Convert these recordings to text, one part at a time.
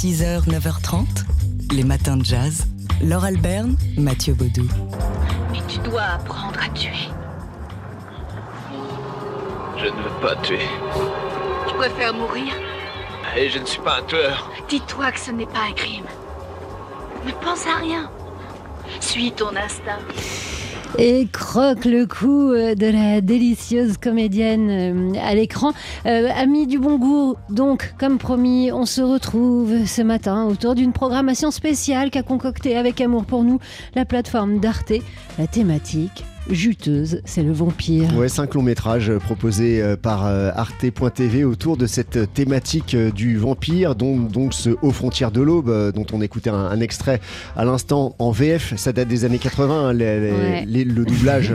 6h, 9h30, les matins de jazz. Laure Alberne, Mathieu Baudou. Mais tu dois apprendre à tuer. Je ne veux pas tuer. Tu préfères mourir? Et je ne suis pas un tueur. Dis-toi que ce n'est pas un crime. Ne pense à rien. Suis ton instinct. Et croque le cou euh, de la délicieuse comédienne euh, à l'écran. Euh, amis du bon goût, donc, comme promis, on se retrouve ce matin autour d'une programmation spéciale qu'a concoctée avec amour pour nous la plateforme d'Arte. La thématique, juteuse, c'est le vampire. Ouais, cinq longs métrages proposés euh, par euh, arte.tv autour de cette thématique euh, du vampire, donc, donc ce Haut frontières de l'aube dont on écoutait un, un, extrait à l'instant en VF, ça date des années 80, hein, les, les, Ouais. les- le doublage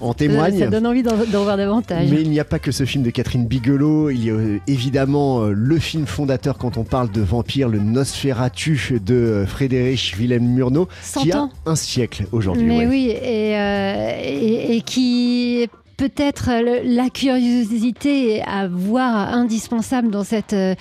en témoigne. Ça donne envie d'en voir davantage. Mais il n'y a pas que ce film de Catherine Bigelow, il y a euh, évidemment euh, le film fondateur quand on parle de vampire, le Nosferatu de euh, Frédéric Wilhelm Murnau, qui 100 a un siècle aujourd'hui. Mais ouais. oui, et, euh, et, qui peut-être le- la curiosité à voir indispensable dans cette euh,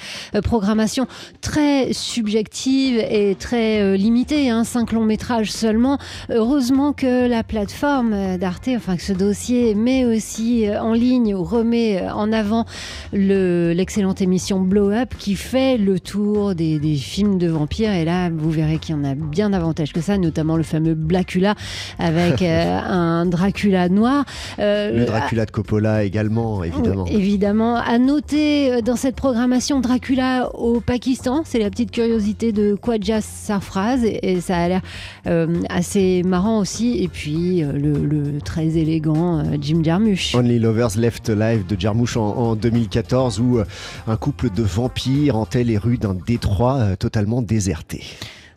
programmation très subjective et très euh, limitée, hein, cinq longs métrages seulement. Heureusement que la plateforme euh, d'Arte, enfin que ce dossier met aussi euh, en ligne ou remet euh, en avant le- l'excellente émission Blow Up qui fait le tour des, des films de vampires. Et là, vous verrez qu'il y en a bien davantage que ça, notamment le fameux Blacula avec euh, un Dracula noir. Euh, Le Dracula de Coppola également, évidemment. évidemment. À noter euh, dans cette programmation Dracula au Pakistan, c'est la petite curiosité de Khwaja Sarfraz et, ça a l'air euh, assez marrant aussi. Et puis euh, le, le très élégant euh, Jim Jarmusch. Only Lovers Left Alive de Jarmusch en, en 2014 où euh, un couple de vampires hantait les rues d'un détroit euh, totalement déserté.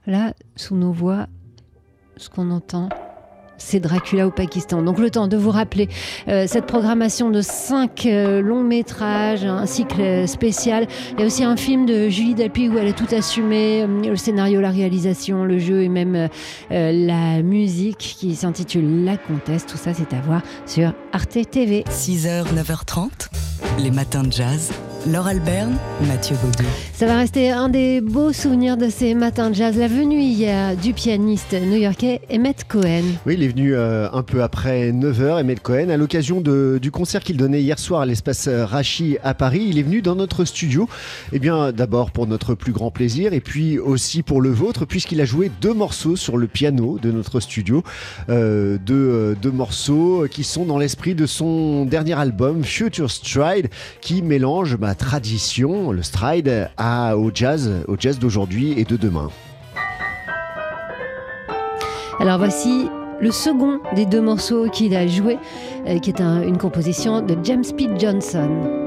Là, sous nos voix, ce qu'on entend. C'est Dracula au Pakistan. Donc le temps de vous rappeler euh, cette programmation de cinq euh, longs métrages, un cycle euh, spécial. Il y a aussi un film de Julie Delpy où elle a tout assumé, le scénario, la réalisation, le jeu et même la musique qui s'intitule La Comtesse. Tout ça, c'est à voir sur Arte TV. 6h, 9h30, les matins de jazz. Laure Alberne, Mathieu Baudou. Ça va rester un des beaux souvenirs de ces matins de jazz. La venue hier du pianiste new-yorkais Emmett Cohen. Oui, il est venu euh, un peu après 9h, Emmett Cohen, à l'occasion de- du concert qu'il donnait hier soir à l'espace euh, Rachi à Paris. Il est venu dans notre studio, eh bien d'abord pour notre plus grand plaisir et puis aussi pour le vôtre, puisqu'il a joué deux morceaux sur le piano de notre studio. Euh, deux, euh, deux morceaux qui sont dans l'esprit de son dernier album, Future Stride, qui mélange tradition, le stride, au jazz, au jazz d'aujourd'hui et de demain. Alors voici le second des deux morceaux qu'il a joué, euh, qui est un- une composition de James P. Johnson.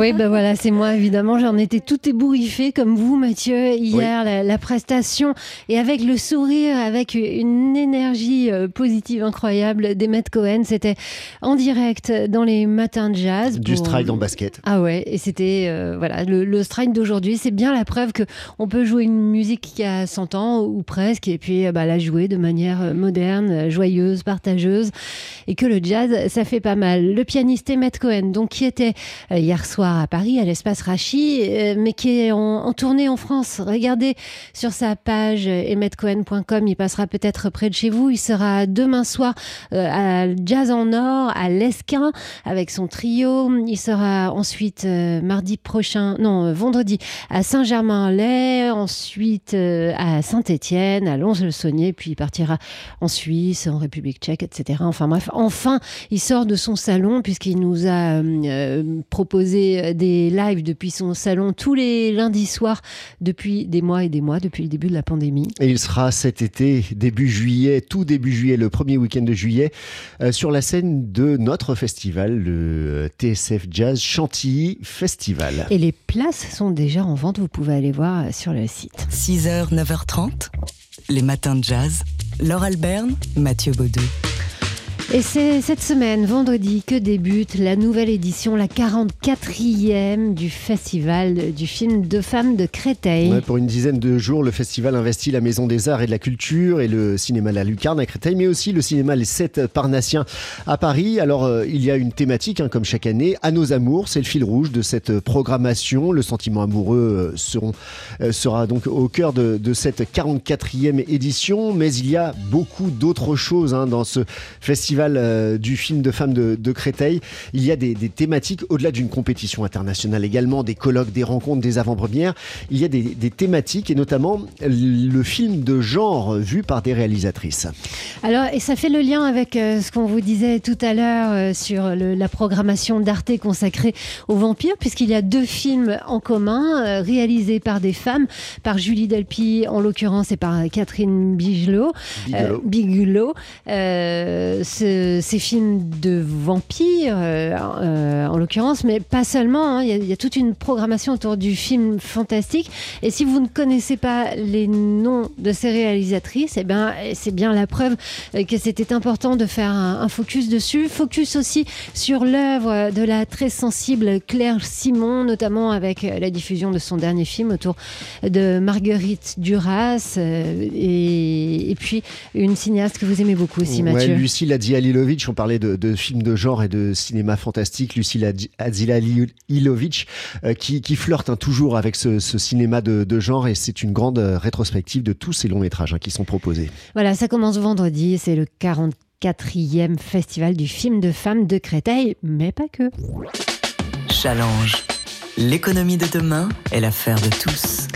Oui, ben voilà, c'est moi évidemment. J'en étais tout ébouriffée comme vous, Mathieu, hier, la, la, prestation et avec le sourire, avec une énergie euh, positive incroyable d'Emmet Cohen. C'était en direct dans les matins de jazz. Du stride en basket. Ah ouais, et c'était euh, voilà le, le stride d'aujourd'hui. C'est bien la preuve que on peut jouer une musique qui a 100 ans ou presque, et puis euh, bah, la jouer de manière moderne, joyeuse, partageuse, et que le jazz, ça fait pas mal. Le pianiste Emmet Cohen, donc qui était hier soir à Paris, à l'espace Rachi, euh, mais qui est en, tournée en France. Regardez sur sa page emmetcohen.com, il passera peut-être près de chez vous. Il sera demain soir euh, à Jazz en Or, à l'Esquin, avec son trio. Il sera ensuite euh, mardi prochain, non, euh, vendredi, à Saint-Germain-en-Laye, ensuite euh, à Saint-Étienne, à Lons-le-Saunier, puis il partira en Suisse, en République tchèque, etc. Enfin bref, enfin, il sort de son salon puisqu'il nous a proposé des lives depuis son salon tous les lundis soirs depuis des mois et des mois, depuis le début de la pandémie. Et il sera cet été, début juillet, tout début juillet, le premier week-end de juillet, euh, sur la scène de notre festival, le TSF Jazz Chantilly Festival. Et les places sont déjà en vente, vous pouvez aller voir sur le site. 6h, 9h30, les matins de jazz. Laure Alberne, Mathieu Baudou. Et c'est cette semaine, vendredi, que débute la nouvelle édition, la 44e du festival du film Deux femmes de Créteil. Pour une dizaine de jours, le festival investit la Maison des Arts et de la Culture et le cinéma La Lucarne à Créteil, mais aussi le cinéma Les Sept Parnassiens à Paris. Alors, euh, il y a une thématique, hein, comme chaque année, à nos amours. C'est le fil rouge de cette programmation. Le sentiment amoureux euh, euh, sera donc au cœur de, de, cette 44e édition, mais il y a beaucoup d'autres choses hein, dans ce festival euh, du film de femmes de, de, Créteil. Il y a des, des thématiques au-delà d'une compétition internationale également, des colloques, des rencontres, des avant-premières. Il y a des, des, thématiques et notamment le film de genre vu par des réalisatrices. Alors, et ça fait le lien avec euh, ce qu'on vous disait tout à l'heure euh, sur le, la programmation d'Arte consacrée aux vampires, puisqu'il y a deux films en commun euh, réalisés par des femmes, par Julie Delpy en l'occurrence et par Catherine Bigelow. Bigelow. Bigelow. Ce, ces films de vampires, euh, euh, en l'occurrence, mais pas seulement. Hein. Il, y a, il, y a, toute une programmation autour du film fantastique. Et si vous ne connaissez pas les noms de ces réalisatrices, eh ben, c'est bien la preuve que c'était important de faire un, un, focus dessus. Focus aussi sur l'œuvre de la très sensible Claire Simon, notamment avec la diffusion de son dernier film autour de Marguerite Duras. Euh, et, et, puis une cinéaste que vous aimez beaucoup aussi, ouais, Mathieu. Lucille On parlait de, de, films de genre et de cinéma fantastique. Lucille Adzialilovic euh, qui, qui, flirte hein, toujours avec ce, ce cinéma de, de, genre et c'est une grande rétrospective de tous ces longs métrages hein, qui sont proposés. Voilà, ça commence vendredi, c'est le 44e festival du film de femmes de Créteil, mais pas que. Challenge. L'économie de demain est l'affaire de tous.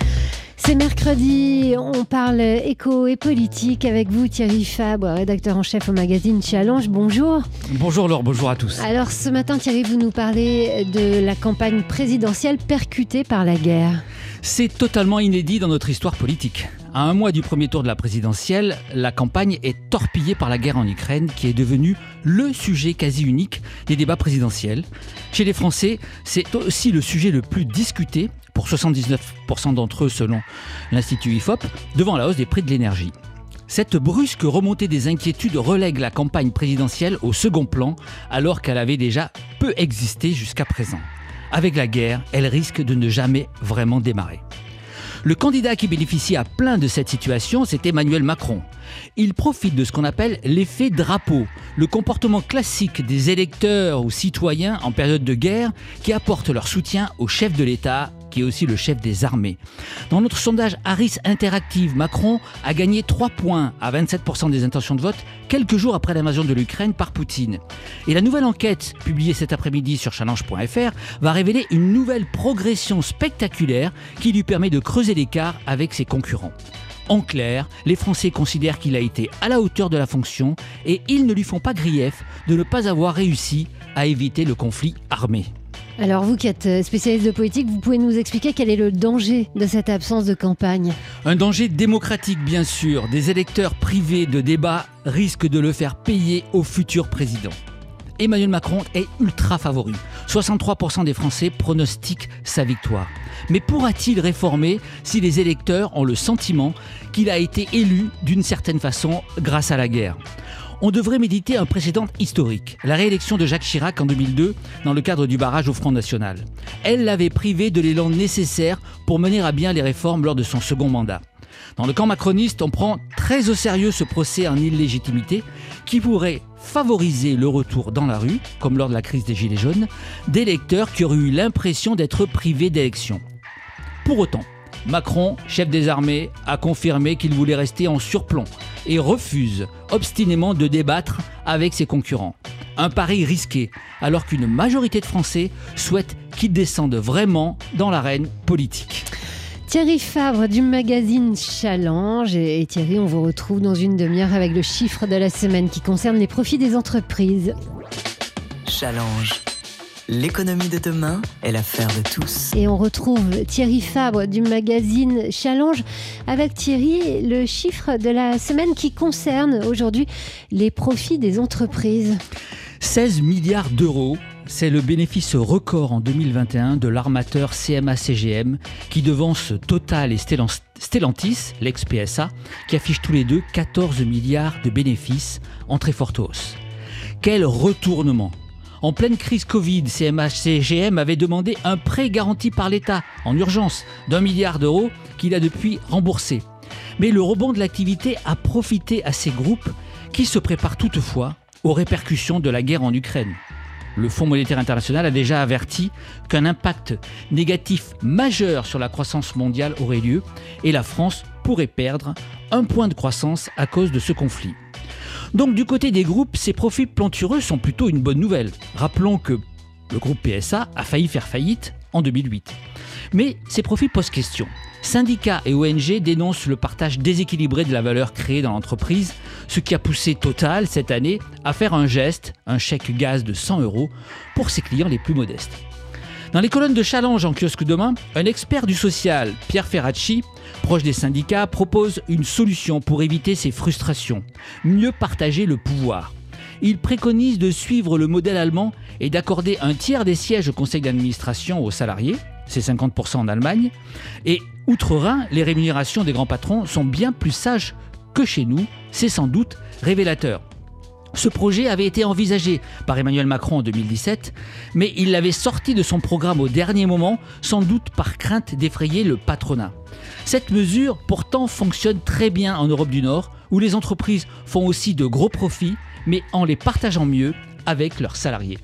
C'est mercredi, on parle éco et politique avec vous Thierry Fabre, rédacteur en chef au magazine Challenge. Bonjour. Bonjour Laure, bonjour à tous. Alors ce matin Thierry, vous nous parlez de la campagne présidentielle percutée par la guerre. C'est totalement inédit dans notre histoire politique. À un mois du premier tour de la présidentielle, la campagne est torpillée par la guerre en Ukraine qui est devenue le sujet quasi unique des débats présidentiels. Chez les Français, c'est aussi le sujet le plus discuté pour 79% d'entre eux selon l'Institut IFOP, devant la hausse des prix de l'énergie. Cette brusque remontée des inquiétudes relègue la campagne présidentielle au second plan alors qu'elle avait déjà peu existé jusqu'à présent. Avec la guerre, elle risque de ne jamais vraiment démarrer. Le candidat qui bénéficie à plein de cette situation, c'est Emmanuel Macron. Il profite de ce qu'on appelle l'effet drapeau, le comportement classique des électeurs ou citoyens en période de guerre qui apportent leur soutien au chef de l'État qui est aussi le chef des armées. Dans notre sondage Harris Interactive, Macron a gagné 3 points à 27% des intentions de vote quelques jours après l'invasion de l'Ukraine par Poutine. Et la nouvelle enquête publiée cet après-midi sur challenge.fr va révéler une nouvelle progression spectaculaire qui lui permet de creuser l'écart avec ses concurrents. En clair, les Français considèrent qu'il a été à la hauteur de la fonction et ils ne lui font pas grief de ne pas avoir réussi à éviter le conflit armé. Alors vous qui êtes euh, spécialiste de politique, vous pouvez nous expliquer quel est le danger de cette absence de campagne? Un danger démocratique bien sûr. Des électeurs privés de débat risquent de le faire payer au futur président. Emmanuel Macron est ultra favori. 63% des Français pronostiquent sa victoire. Mais pourra-t-il réformer si les électeurs ont le sentiment qu'il a été élu d'une certaine façon grâce à la guerre? On devrait méditer un précédent historique, la réélection de Jacques Chirac en 2002 dans le cadre du barrage au Front National. Elle l'avait privé de l'élan nécessaire pour mener à bien les réformes lors de son second mandat. Dans le camp macroniste, on prend très au sérieux ce procès en illégitimité qui pourrait favoriser le retour dans la rue, comme lors de la crise des Gilets jaunes, d'électeurs qui auraient eu l'impression d'être privés d'élections. Pour autant, Macron, chef des armées, a confirmé qu'il voulait rester en surplomb et refuse obstinément de débattre avec ses concurrents. Un pari risqué, alors qu'une majorité de Français souhaitent qu'il descende vraiment dans l'arène politique. Thierry Fabre du magazine Challenge. Et Thierry, on vous retrouve dans une demi-heure avec le chiffre de la semaine qui concerne les profits des entreprises. Challenge. L'économie de demain est l'affaire de tous. Et on retrouve Thierry Fabre du magazine Challenge. Avec Thierry, le chiffre de la semaine qui concerne aujourd'hui les profits des entreprises. 16 milliards d'euros c'est le bénéfice record en 2021 de l'armateur CMA-CGM qui devance Total et Stellantis, l'ex-PSA, qui affichent tous les deux 14 milliards de bénéfices en très forte hausse. Quel retournement en pleine crise Covid, CMA-CGM avait demandé un prêt garanti par l'État en urgence d'un milliard d'euros qu'il a depuis remboursé. Mais le rebond de l'activité a profité à ces groupes qui se préparent toutefois aux répercussions de la guerre en Ukraine. Le Fonds monétaire international a déjà averti qu'un impact négatif majeur sur la croissance mondiale aurait lieu et la France pourrait perdre un point de croissance à cause de ce conflit. Donc du côté des groupes, ces profits plantureux sont plutôt une bonne nouvelle. Rappelons que le groupe PSA a failli faire faillite en 2008. Mais ces profits posent question. Syndicats et ONG dénoncent le partage déséquilibré de la valeur créée dans l'entreprise, ce qui a poussé Total cette année à faire un geste, un chèque gaz de 100 euros, pour ses clients les plus modestes. Dans les colonnes de challenge en kiosque demain, un expert du social, Pierre Ferracci, proche des syndicats, propose une solution pour éviter ces frustrations, mieux partager le pouvoir. Il préconise de suivre le modèle allemand et d'accorder un tiers des sièges au conseil d'administration aux salariés, c'est 50% en Allemagne, et Outre-Rhin, les rémunérations des grands patrons sont bien plus sages que chez nous, c'est sans doute révélateur. Ce projet avait été envisagé par Emmanuel Macron en 2017, mais il l'avait sorti de son programme au dernier moment, sans doute par crainte d'effrayer le patronat. Cette mesure pourtant fonctionne très bien en Europe du Nord, où les entreprises font aussi de gros profits, mais en les partageant mieux avec leurs salariés.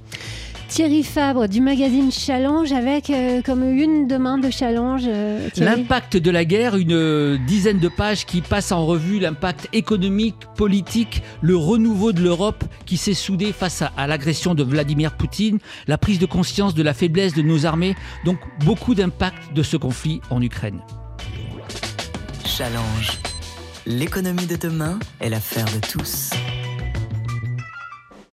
Thierry Fabre du magazine Challenge avec euh, comme une demain de Challenge. Euh, l'impact de la guerre, une dizaine de pages qui passent en revue l'impact économique, politique, le renouveau de l'Europe qui s'est soudée face à, à l'agression de Vladimir Poutine, la prise de conscience de la faiblesse de nos armées, donc beaucoup d'impact de ce conflit en Ukraine. Challenge. L'économie de demain est l'affaire de tous.